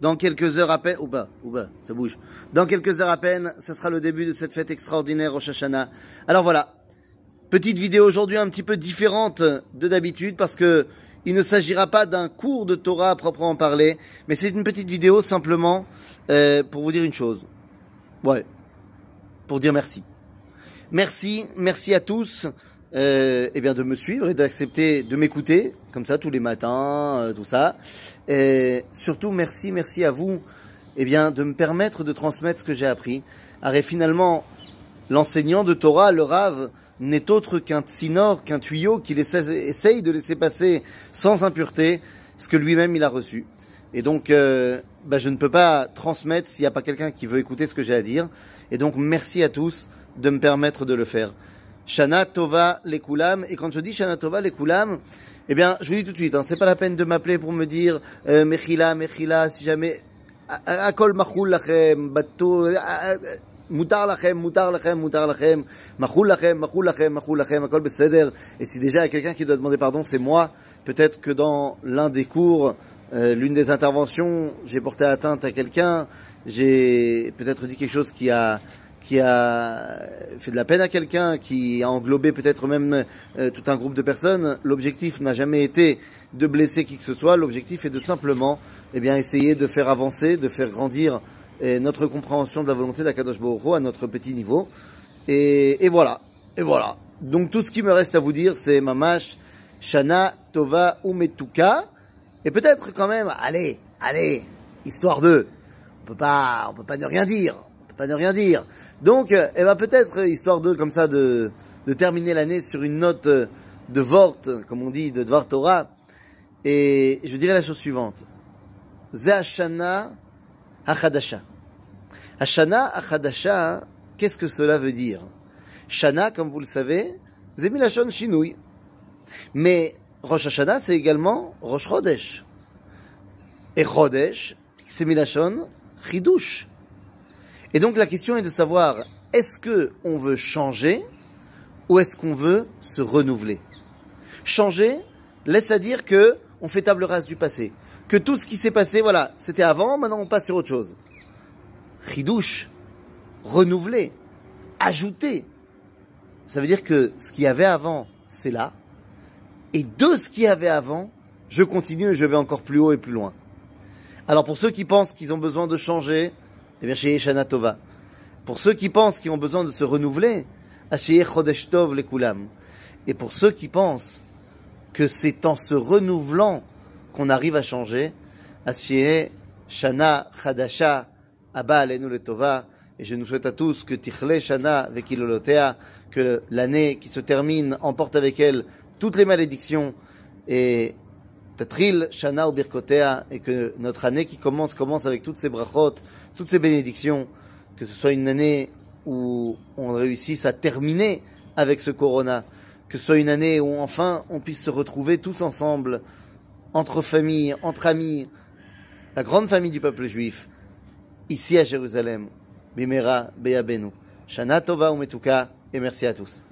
Dans quelques heures à peine, ou pas, ou pas, ça bouge. Dans quelques heures à peine, ce sera le début de cette fête extraordinaire Rosh Hashanah. Alors voilà, petite vidéo aujourd'hui un petit peu différente de d'habitude parce que il ne s'agira pas d'un cours de Torah à proprement parler, mais c'est une petite vidéo simplement euh, pour vous dire une chose. Ouais, pour dire merci. Merci, merci à tous euh, eh bien de me suivre et d'accepter de m'écouter comme ça tous les matins, euh, tout ça. Et surtout merci, merci à vous, eh bien de me permettre de transmettre ce que j'ai appris. Arrête finalement, l'enseignant de Torah, le Rav, n'est autre qu'un tsinor, qu'un tuyau qu'il essaye de laisser passer sans impureté ce que lui-même il a reçu. Et donc, euh, bah, je ne peux pas transmettre s'il n'y a pas quelqu'un qui veut écouter ce que j'ai à dire. Et donc, merci à tous de me permettre de le faire. Shana Tova Lekulam. Et quand je dis Shana Tova Lekulam, eh bien, je vous dis tout de suite, hein, c'est pas la peine de m'appeler pour me dire euh, Mechila, Mechila, si jamais. Akol Machul Lachem, Batou. Mutar lachem, mutar lachem, mutar lachem, machul lachem, machul lachem, machul lachem, akol beseder. Et si déjà il y a quelqu'un qui doit demander pardon, c'est moi. Peut-être que dans l'un des cours, euh, l'une des interventions, j'ai porté atteinte à quelqu'un, j'ai peut-être dit quelque chose qui a qui a fait de la peine à quelqu'un, qui a englobé peut-être même euh, tout un groupe de personnes. L'objectif n'a jamais été de blesser qui que ce soit. L'objectif est de simplement, eh bien, essayer de faire avancer, de faire grandir eh, notre compréhension de la volonté d'Akadosh Baruch à notre petit niveau. Et, et, voilà. Et voilà. Donc tout ce qui me reste à vous dire, c'est Mamash, Shana, Tova, Umetuka. Et peut-être quand même, allez, allez, histoire de, on peut pas, on peut pas ne rien dire. Pas ne rien dire. Donc, elle eh ben, peut-être, histoire de, comme ça, de, terminer l'année sur une note de Vort, comme on dit, de Dvar Torah. Et je dirais la chose suivante. Zehashana Achadasha. Hashana Achadasha, qu'est-ce que cela veut dire? Shana, comme vous le savez, Zemilashon Shinui. Mais Rosh Hashanah, c'est également Rosh Chodesh. Et Chodesh, c'est Milashon Chidush. Et donc la question est de savoir, est-ce que on veut changer ou est-ce qu'on veut se renouveler? Changer laisse à dire que on fait table rase du passé, que tout ce qui s'est passé, voilà, c'était avant, maintenant on passe sur autre chose. Ridouche, renouveler, ajouter. Ça veut dire que ce qu'il y avait avant, c'est là. Et de ce qu'il y avait avant, je continue et je vais encore plus haut et plus loin. Alors pour ceux qui pensent qu'ils ont besoin de changer, eh bien, chez Tova. Pour ceux qui pensent qu'ils ont besoin de se renouveler, chez Chodesh Tov le Kulam. Et pour ceux qui pensent que c'est en se renouvelant qu'on arrive à changer, chez Shana Chadasha Abba Alenu le Tova. Et je nous souhaite à tous que Tichle Shana Vekilolotea, que l'année qui se termine emporte avec elle toutes les malédictions et Tatril Shana ou Birkotea, et que notre année qui commence commence avec toutes ces brachot, toutes ces bénédictions, que ce soit une année où on réussisse à terminer avec ce corona, que ce soit une année où enfin on puisse se retrouver tous ensemble, entre familles, entre amis, la grande famille du peuple juif, ici à Jérusalem. Bimera Beyabenu. Shana Tova Umetuka, et merci à tous.